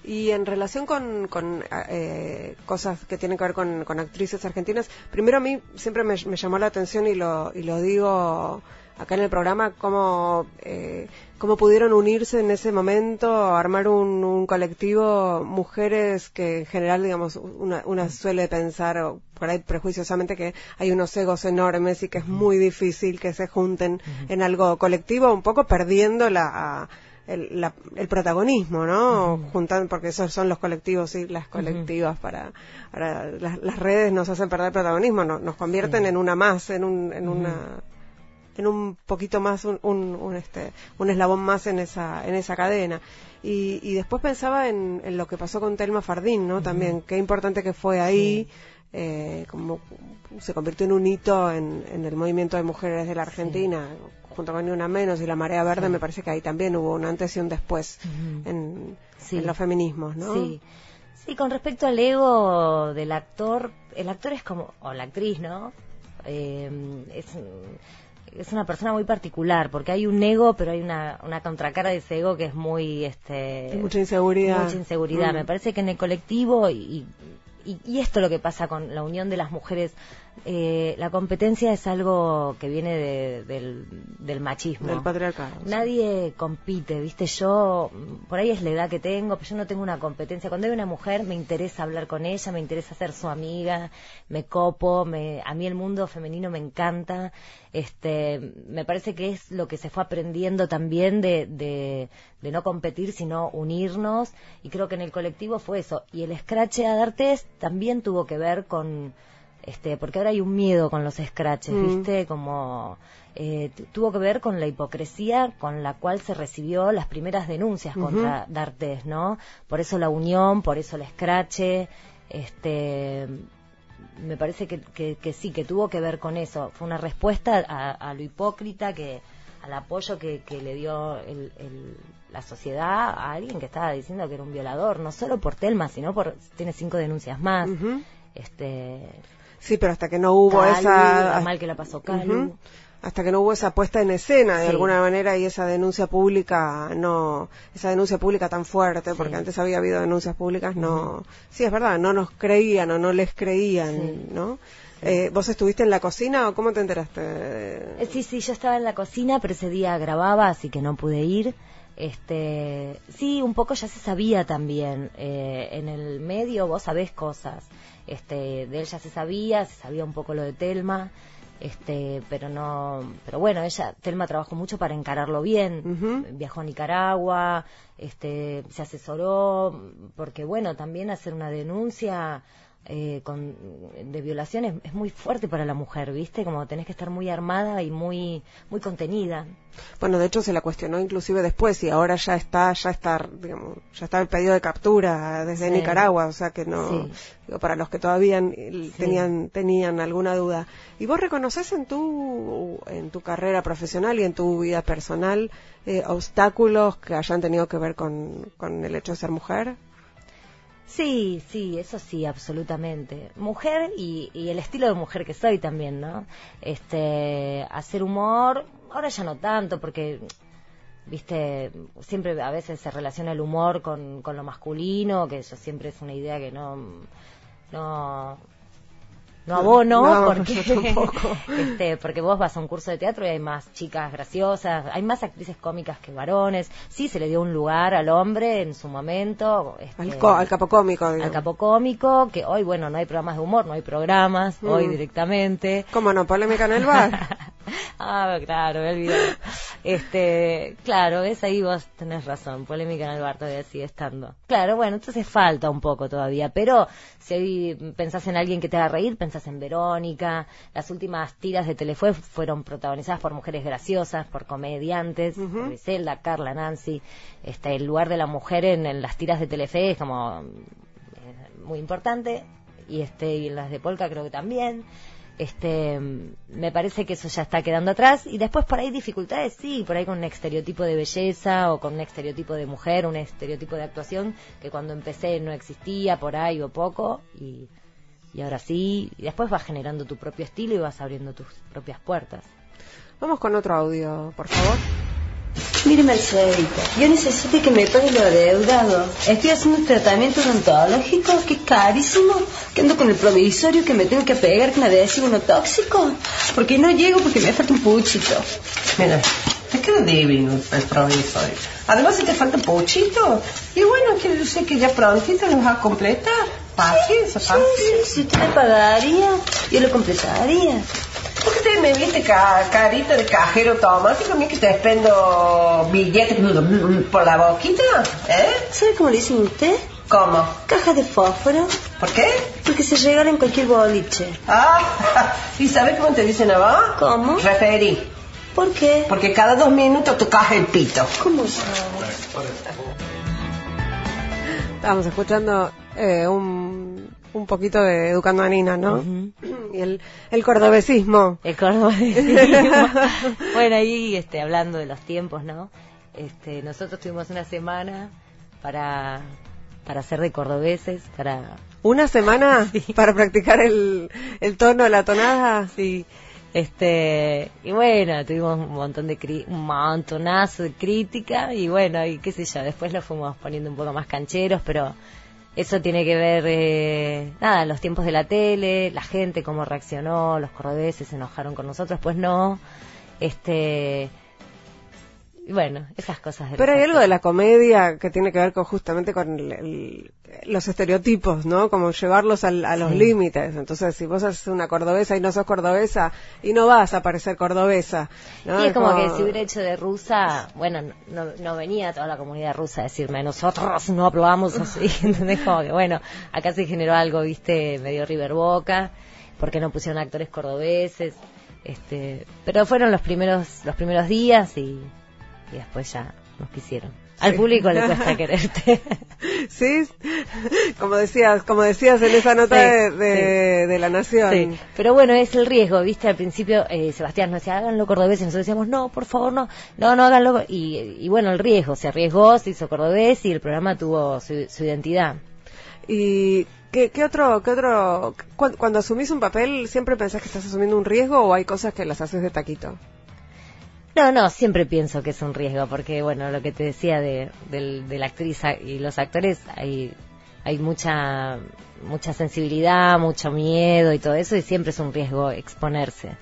Y en relación con, con eh, cosas que tienen que ver con, con actrices argentinas, primero a mí siempre me, me llamó la atención y lo, y lo digo acá en el programa cómo, eh, cómo pudieron unirse en ese momento, armar un, un colectivo, mujeres que en general, digamos, una, una suele pensar, o por ahí prejuiciosamente, que hay unos egos enormes y que es muy difícil que se junten en algo colectivo, un poco perdiendo la el, la, el protagonismo, ¿no? Juntan, porque esos son los colectivos y las colectivas para, para las, las, redes nos hacen perder protagonismo, no, nos convierten en una más, en un, en una en un poquito más un, un, un, este un eslabón más en esa en esa cadena. Y, y después pensaba en, en, lo que pasó con Telma Fardín no también qué importante que fue ahí eh, como se convirtió en un hito en, en, el movimiento de mujeres de la Argentina junto con Ni Una Menos y la Marea Verde, me parece que ahí también hubo un antes y un después en, en, los feminismos, ¿no? Sí. Sí, con respecto al ego del actor, el actor es como, o la actriz, ¿no? Eh, es, es una persona muy particular, porque hay un ego, pero hay una, una contracara de ese ego que es muy... Este, mucha inseguridad. Mucha inseguridad. Mm. Me parece que en el colectivo, y, y, y, esto es lo que pasa con la unión de las mujeres eh, la competencia es algo que viene de, del, del, machismo. Del patriarcado. Nadie compite, ¿viste? Yo, por ahí es la edad que tengo, pero yo no tengo una competencia. Cuando hay una mujer, me interesa hablar con ella, me interesa ser su amiga, me copo, me, a mí el mundo femenino me encanta. Este, me parece que es lo que se fue aprendiendo también de, de, de no competir, sino unirnos. Y creo que en el colectivo fue eso. Y el Scratch a Dartes también tuvo que ver con este, porque ahora hay un miedo con los scratches, mm. ¿viste? Como eh, tuvo que ver con la hipocresía con la cual se recibió las primeras denuncias contra D'Artes, ¿no? Por eso la unión, por eso el scratch, este, me parece que, que, sí, que tuvo que ver con eso. Fue una respuesta a, lo hipócrita que al apoyo que, que le dio el, el, la sociedad a alguien que estaba diciendo que era un violador, no solo por Telma, sino por tiene cinco denuncias más. Este Sí, pero hasta que no hubo esa... mal que la pasó Calu. Hasta que no hubo esa puesta en escena de alguna manera y esa denuncia pública, no, esa denuncia pública tan fuerte, porque antes había habido denuncias públicas, no, sí es verdad, no nos creían o no les creían, ¿no? Eh, ¿Vos estuviste en la cocina o cómo te enteraste? Eh, sí, sí, yo estaba en la cocina, pero ese día grababa, así que no pude ir. Este, sí, un poco ya se sabía también. Eh, en el medio vos sabés cosas. Este, de él ya se sabía, se sabía un poco lo de Telma. Este, pero no, pero bueno, ella, Telma trabajó mucho para encararlo bien, viajó a Nicaragua, este, se asesoró, porque bueno, también hacer una denuncia eh, con, de violaciones es muy fuerte para la mujer, ¿viste? Como tenés que estar muy armada y muy muy contenida. Bueno, de hecho se la cuestionó inclusive después y ahora ya está ya está digamos, ya está el pedido de captura desde Nicaragua, o sea que no digo, para los que todavía tenían tenían alguna duda. ¿Y vos reconoces en tu en tu carrera profesional y en tu vida personal eh, obstáculos que hayan tenido que ver con, con el hecho de ser mujer? Sí, sí, eso sí, absolutamente. Mujer y, y, el estilo de mujer que soy también, ¿no? Este, hacer humor, ahora ya no tanto, porque, viste, siempre a veces se relaciona el humor con, con lo masculino, que eso siempre es una idea que no, no, no abono porque este, porque vos vas a un curso de teatro y hay más chicas graciosas, hay más actrices cómicas que varones. Sí, se le dio un lugar al hombre en su momento. Este, al, capo cómico. Al capo cómico, que hoy, bueno, no hay programas de humor, no hay programas, hoy mm. directamente. ¿Cómo no? Polémica en el bar. ah, claro, me olvidé. Este, claro, es ahí vos tenés razón, polémica en el bar todavía sigue estando. Claro, bueno, entonces falta un poco todavía, pero si pensás en alguien que te haga reír, pensás en Verónica, las últimas tiras de Telefue fueron protagonizadas por mujeres graciosas, por comediantes, Griselda, Carla, Nancy, este, el lugar de la mujer en, las tiras de Telefe es como eh, muy importante, y este, y en las de Polka creo que también, este me parece que eso ya está quedando atrás y después por ahí dificultades sí por ahí con un estereotipo de belleza o con un estereotipo de mujer un estereotipo de actuación que cuando empecé no existía por ahí o poco y y ahora sí, y después vas generando tu propio estilo y vas abriendo tus propias puertas. Vamos con otro audio, por favor. Mire, Mercedita, yo necesito que me pague lo adeudado. Estoy haciendo un tratamiento odontológico que es carísimo, que ando con el provisorio que me tengo que pegar con adhesivo uno tóxico, porque no llego porque me falta un puchito. Mira, te queda divino el provisorio. Además, si te falta un puchito, y bueno, que yo sé que ya prontito lo vas a completar. Paciencia, Sí, paciencia. sí, si usted me pagaría, yo lo completaría. ¿Por qué te me viste ca- carita de cajero automático? A mí que te despendo billetes por la boquita, ¿eh? ¿Sabe cómo le dicen usted? ¿Cómo? Caja de fósforo. ¿Por qué? Porque se regala en cualquier boliche. Ah, ¿y sabes cómo te dicen a vos? ¿Cómo? Referí. ¿Por qué? Porque cada dos minutos tocas el pito. ¿Cómo Estábamos escuchando eh, un, un poquito de Educando a Nina, ¿no? Y el, el cordobesismo. El cordobesismo. bueno, ahí este, hablando de los tiempos, ¿no? Este, nosotros tuvimos una semana para, para ser de cordobeses, para... ¿Una semana para practicar el, el tono, la tonada? Sí. Este, y bueno, tuvimos un montón de cri- un montonazo de crítica y bueno, y qué sé yo, después lo fuimos poniendo un poco más cancheros, pero eso tiene que ver, eh, nada, los tiempos de la tele, la gente, cómo reaccionó, los cordobeses se enojaron con nosotros, pues no, este, bueno, esas cosas. de Pero hay algo de la comedia que tiene que ver con justamente con el- el- los estereotipos, ¿no? Como llevarlos al- a los Sí. límites. Entonces, si vos haces una cordobesa y no sos cordobesa, y no vas a parecer cordobesa, ¿no? Y es como que si hubiera hecho de rusa, bueno, no, no venía toda la comunidad rusa a decirme, nosotros no hablamos así, ¿entendés? Como que, bueno, acá se generó algo, viste, medio River Boca, porque no pusieron actores cordobeses, este, pero fueron los primeros, los primeros días y, y después ya nos quisieron. Al Sí. público le cuesta quererte. Sí, como decías, como decías en esa nota Sí, de, de- sí. de La Nación. Sí, pero bueno, es el riesgo, ¿viste? Al principio eh, Sebastián nos decía, háganlo cordobés, y nosotros decíamos, no, por favor, no, no, no háganlo. Y, y bueno, el riesgo, se arriesgó, se hizo cordobés y el programa tuvo su, su identidad. ¿Y qué, qué otro, qué otro, cu- cuando asumís un papel, siempre pensás que estás asumiendo un riesgo o hay cosas que las haces de taquito? No, no, siempre pienso que es un riesgo, porque bueno, lo que te decía de, la actriz y los actores, hay, hay mucha, mucha sensibilidad, mucho miedo y todo eso, y siempre es un riesgo exponerse.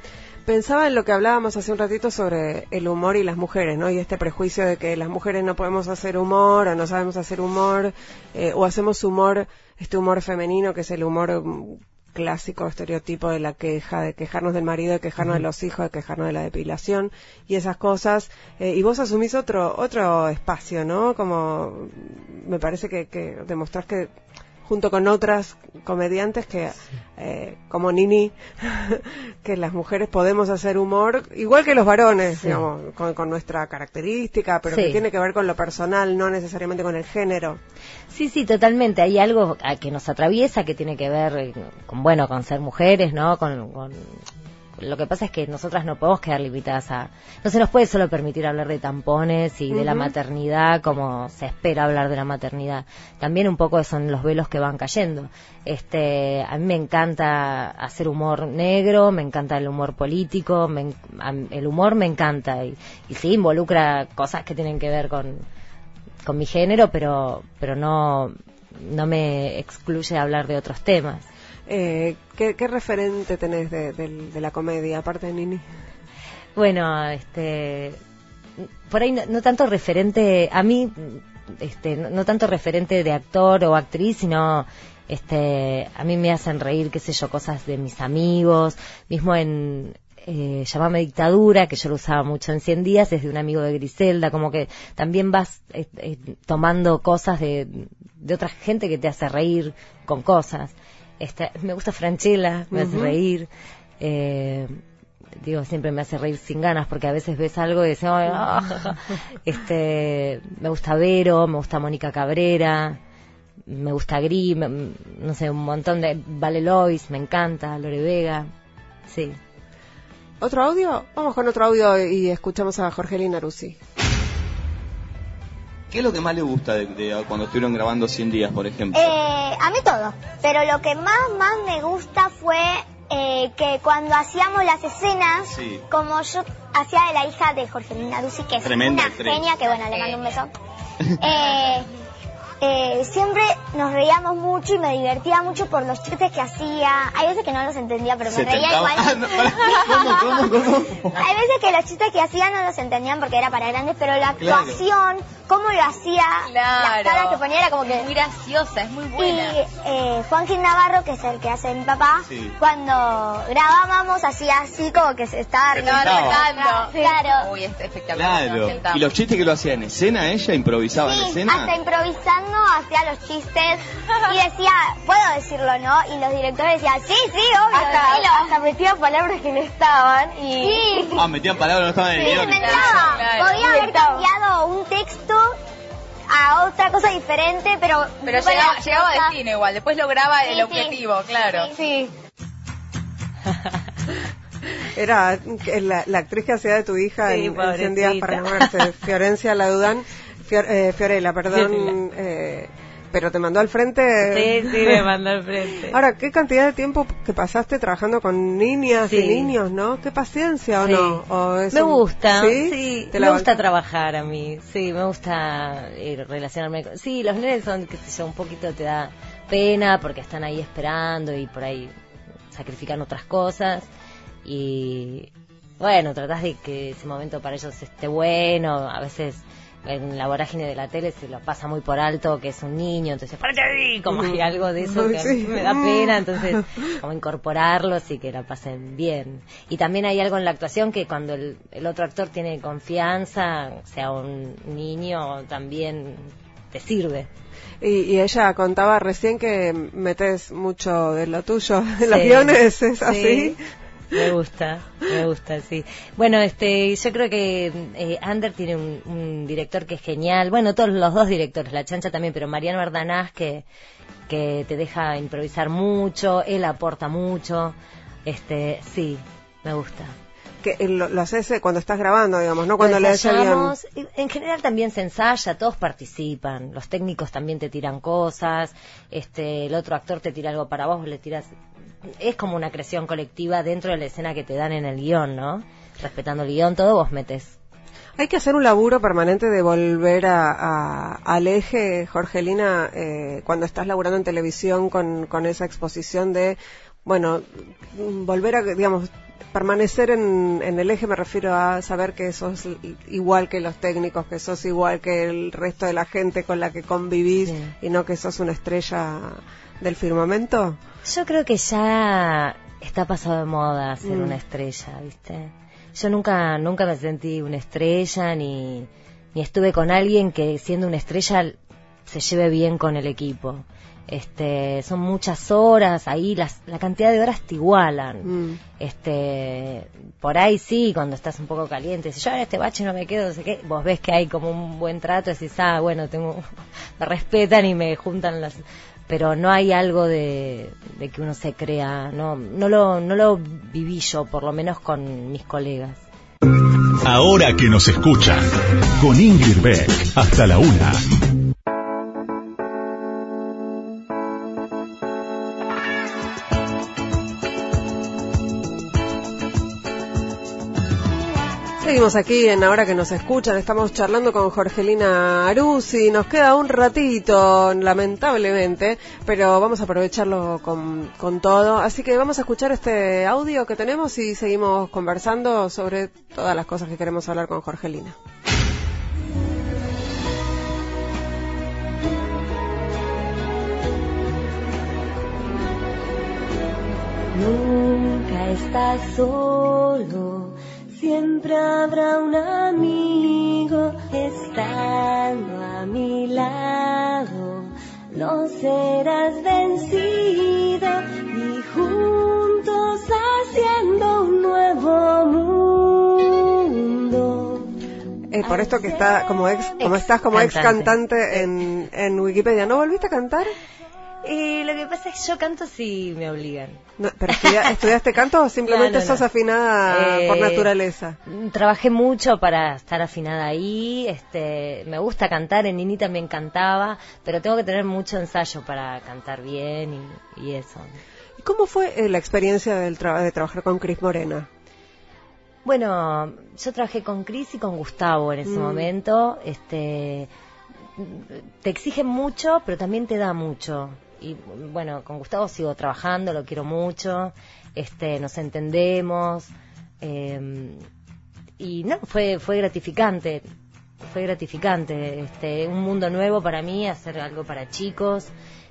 Pensaba en lo que hablábamos hace un ratito sobre el humor y las mujeres, ¿no? Y este prejuicio de que las mujeres no podemos hacer humor o no sabemos hacer humor eh, o hacemos humor, este humor femenino que es el humor mm, clásico, estereotipo de la queja, de quejarnos del marido, de quejarnos de los hijos, de quejarnos de la depilación y esas cosas. Eh, y vos asumís otro otro espacio, ¿no? Como me parece que, que demostrás que junto con otras comediantes que eh, como Nini que las mujeres podemos hacer humor igual que los varones Sí. digamos con, con nuestra característica pero que tiene que ver con lo personal no necesariamente con el género Sí, sí, totalmente. Hay algo que nos atraviesa que tiene que ver eh, con, bueno, con ser mujeres, ¿no? Con, con- Lo que pasa es que nosotras no podemos quedar limitadas a... No se nos puede solo permitir hablar de tampones y de la maternidad como se espera hablar de la maternidad. También un poco son los velos que van cayendo. Este, a mí me encanta hacer humor negro, me encanta el humor político, me el humor me encanta y, y sí involucra cosas que tienen que ver con, con mi género, pero, pero no, no me excluye hablar de otros temas. Eh, ¿qué, qué referente tenés de, del- de la comedia aparte de Nini Bueno, este, por ahí no, no tanto referente, a mí, este, no, no tanto referente de actor o actriz, sino, este, a mí me hacen reír, qué sé yo, cosas de mis amigos, mismo en, eh, llamame dictadura, que yo lo usaba mucho en 100 días, es de un amigo de Griselda, como que también vas eh, eh, tomando cosas de, de otra gente que te hace reír con cosas. Este, me gusta Franchella, me hace reír. Eh, digo, siempre me hace reír sin ganas porque a veces ves algo y dices, "Ay, ah, ja, ja". este, me gusta Vero, me gusta Mónica Cabrera, me gusta Gris, me- no sé, un montón de, Vale Lois, me encanta, Lore Vega, sí. otro audio vamos con otro audio y escuchamos a Jorgelina Rusi ¿Qué es lo que más le gusta de, de cuando estuvieron grabando 100 días, por ejemplo? Eh, a mí todo, pero lo que más, más me gusta fue eh, que cuando hacíamos las escenas, Sí. como yo hacía de la hija de Jorgelina Duci, que es Tremenda una actriz. genia, que bueno, le mando un beso, eh, eh, siempre nos reíamos mucho y me divertía mucho por los chistes que hacía. Hay veces que no los entendía, pero me Se reía tentaba- igual. Ah, no, pará. ¿Cómo, cómo, cómo? Hay veces que los chistes que hacía no los entendían porque era para grandes, pero la Claro. actuación, cómo lo hacía, las caras que ponía era como que... Muy graciosa, es muy Y buena. eh, Juan Gil Navarro, que es el que hace mi papá, Sí. cuando grabábamos hacía así como que se estaba riendo. Claro. Uy, es espectacular. Claro. ¿Y los chistes que lo hacía en escena ella? ¿Improvisaba en escena? hasta improvisando hacía los chistes y decía, puedo decirlo, ¿no? Y los directores decían, sí, sí, obvio, Hasta, decilo. hasta metía palabras que no estaban y... Sí. Ah, metían palabras, no estaban en el Sí, guion. inventaba. Claro, Podía haber cambiado un texto a otra cosa diferente, pero... Pero llegaba, llegaba a destino igual, después lograba Sí, el sí. objetivo, claro. Sí. Era que la, la actriz que hacía de tu hija Sí, en, en 100 días para enamorarse, Fiorencia Laudán, Fior- eh, Fiorella, perdón, eh, pero te mandó al frente. Sí, sí, me mandó al frente. Ahora, ¿qué cantidad de tiempo que pasaste trabajando con niñas y niños, no? ¿Qué paciencia o Sí. no? ¿O es me un- gusta, ¿Sí? sí, ¿Te me gusta trabajar a mí, sí, me gusta eh, relacionarme con... Sí, los nenes son, qué sé yo, un poquito te da pena porque están ahí esperando y por ahí sacrifican otras cosas y bueno, tratás de que ese momento para ellos esté bueno, a veces en la vorágine de la tele se lo pasa muy por alto que es un niño, entonces ¡párate ahí! como hay algo de eso que Sí. me da pena, entonces como incorporarlos y que la pasen bien. Y también hay algo en la actuación que cuando el, el otro actor tiene confianza, sea un niño, también te sirve. Y, y ella contaba recién que metes mucho de lo tuyo en los guiones, ¿es Sí. así? Me gusta, me gusta, sí. Bueno, este, yo creo que eh, Ander tiene un, un director que es genial. Bueno, todos los dos directores, la chancha también, pero Mariano Ardanás que, que te deja improvisar mucho, él aporta mucho. Este, sí, me gusta. Que eh, lo, lo haces eh, cuando estás grabando, digamos, no cuando Lo ensayamos, En general también se ensaya, todos participan. Los técnicos también te tiran cosas, este, el otro actor te tira algo para vos le tiras. Es como una creación colectiva dentro de la escena que te dan en el guion, ¿no? Respetando el guion, todo vos metes. Hay que hacer un laburo permanente de volver a, a- al eje, Jorgelina, eh, cuando estás laburando en televisión con, con esa exposición de, bueno, volver a, digamos, permanecer en, en el eje me refiero a saber que sos igual que los técnicos, que sos igual que el resto de la gente con la que convivís y no que sos una estrella del firmamento. Yo creo que ya está pasado de moda ser Mm. una estrella, ¿viste? Yo nunca, nunca me sentí una estrella ni, ni estuve con alguien que siendo una estrella se lleve bien con el equipo. Este, son muchas horas, ahí las, la cantidad de horas te igualan. Mm. Este, por ahí sí, cuando estás un poco caliente, si yo en este bache no me quedo, no sé qué, vos ves que hay como un buen trato, decís, ah, bueno, tengo, me respetan y me juntan las, pero no hay algo de, de que uno se crea, no, no lo, no lo viví yo, por lo menos con mis colegas. Ahora que nos escuchan, con Ingrid Beck, hasta la una. Seguimos aquí en Ahora que nos escuchan, estamos charlando con Jorgelina Arusi, nos queda un ratito, lamentablemente, pero vamos a aprovecharlo con, con todo, así que vamos a escuchar este audio que tenemos y seguimos conversando sobre todas las cosas que queremos hablar con Jorgelina. Nunca estás solo, siempre habrá un amigo estando a mi lado. No serás vencido y juntos haciendo un nuevo mundo. Eh, por esto que está como ex, como estás como ex cantante en, en Wikipedia, ¿no volviste a cantar? Y lo que pasa es que yo canto si me obligan. No, ¿Pero estudia- estudiaste canto o simplemente No, sos afinada Eh, por naturaleza? Trabajé mucho para estar afinada ahí, este, me gusta cantar, en Nini también cantaba, pero tengo que tener mucho ensayo para cantar bien y, y eso. cómo fue eh, la experiencia del tra- de trabajar con Cris Morena? Bueno, yo trabajé con Cris y con Gustavo en ese Mm. momento. Este, te exigen mucho, pero también te da mucho. Y bueno, con Gustavo sigo trabajando, lo quiero mucho. Este, nos entendemos. eh, y no, fue fue gratificante. Fue gratificante. Este, un mundo nuevo para mí, hacer algo para chicos.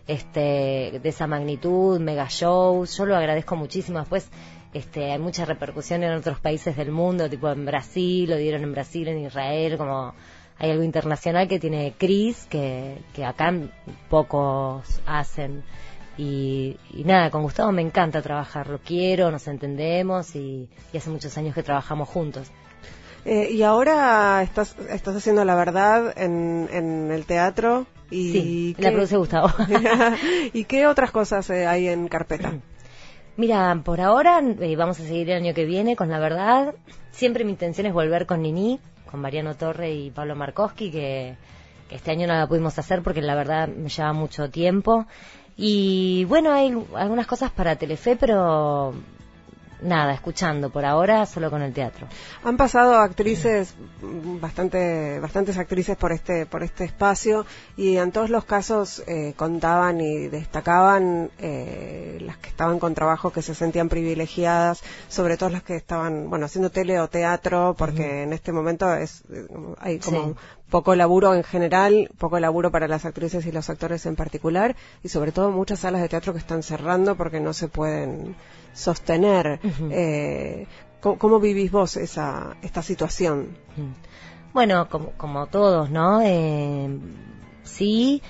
Este, de esa magnitud, mega shows. Yo lo agradezco muchísimo. Después este, hay mucha repercusión en otros países del mundo, tipo en Brasil, lo dieron en Brasil, en Israel, como hay algo internacional que tiene Cris, que, que acá pocos hacen. Y, y nada, con Gustavo me encanta trabajar, lo quiero, nos entendemos y, y hace muchos años que trabajamos juntos. Eh, y ahora estás, estás haciendo la verdad en, en el teatro. Y Sí, ¿qué- la produce Gustavo. ¿Y qué otras cosas eh, hay en carpeta? Mira, por ahora eh, vamos a seguir el año que viene con la verdad. Siempre mi intención es volver con Nini, con Mariano Torre y Pablo Markowski, que, que este año no la pudimos hacer porque la verdad me lleva mucho tiempo. Y bueno, hay algunas cosas para Telefe, pero nada, escuchando por ahora, solo con el teatro. Han pasado actrices, bastante, bastantes actrices por este, por este espacio y en todos los casos eh, contaban y destacaban eh, las que estaban con trabajo que se sentían privilegiadas, sobre todo las que estaban, bueno, haciendo tele o teatro, porque en este momento es, eh, hay como Sí. poco laburo en general, poco laburo para las actrices y los actores en particular, y sobre todo muchas salas de teatro que están cerrando porque no se pueden sostener. Eh, ¿cómo, cómo vivís vos esa, esta situación? Bueno, como, como todos, ¿no? Eh, sí,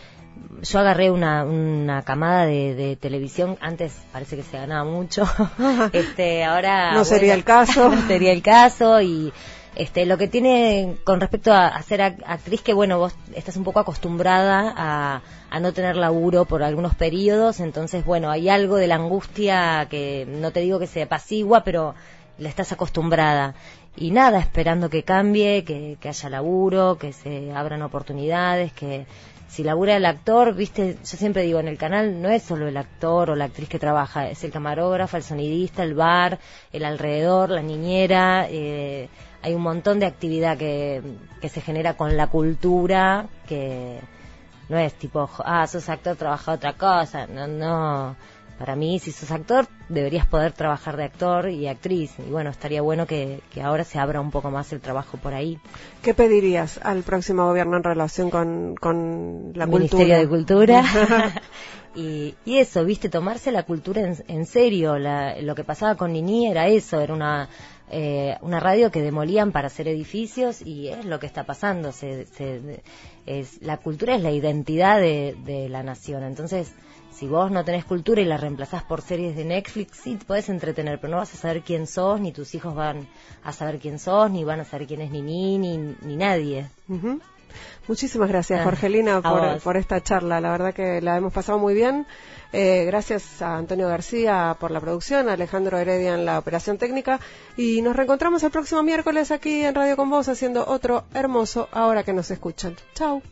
yo agarré una, una camada de, de televisión, antes parece que se ganaba mucho, este, ahora... No sería el caso. no sería el caso y... Este, lo que tiene con respecto a, ser ac- actriz, que bueno, vos estás un poco acostumbrada a, a no tener laburo por algunos periodos, entonces bueno, hay algo de la angustia que no te digo que se apacigua, pero la estás acostumbrada. Y nada, esperando que cambie, que, que haya laburo, que se abran oportunidades, que si labura el actor, viste, yo siempre digo, en el canal no es solo el actor o la actriz que trabaja, es el camarógrafo, el sonidista, el bar, el alrededor, la niñera, eh, hay un montón de actividad que, que se genera con la cultura, que no es tipo, ah, sos actor, trabaja otra cosa, no, no. Para mí, si sos actor, deberías poder trabajar de actor y actriz. Y bueno, estaría bueno que, que ahora se abra un poco más el trabajo por ahí. ¿Qué pedirías al próximo gobierno en relación con, con la Ministerio de cultura? Cultura. y, y eso, viste, tomarse la cultura en, en serio. La- lo que pasaba con Nini era eso, era una, eh, una radio que demolían para hacer edificios y es lo que está pasando. Se, se- es, la cultura es la identidad de, de la nación. Entonces, si vos no tenés cultura y la reemplazás por series de Netflix, sí, te podés entretener, pero no vas a saber quién sos, ni tus hijos van a saber quién sos, ni van a saber quién es Nini, ni, ni nadie. Muchísimas gracias, Ah, Jorgelina, por esta charla. La verdad que la hemos pasado muy bien. Eh, gracias a Antonio García por la producción, a Alejandro Heredia en la operación técnica. Y nos reencontramos el próximo miércoles aquí en Radio Con Vos haciendo otro hermoso Ahora que nos escuchan. Chao.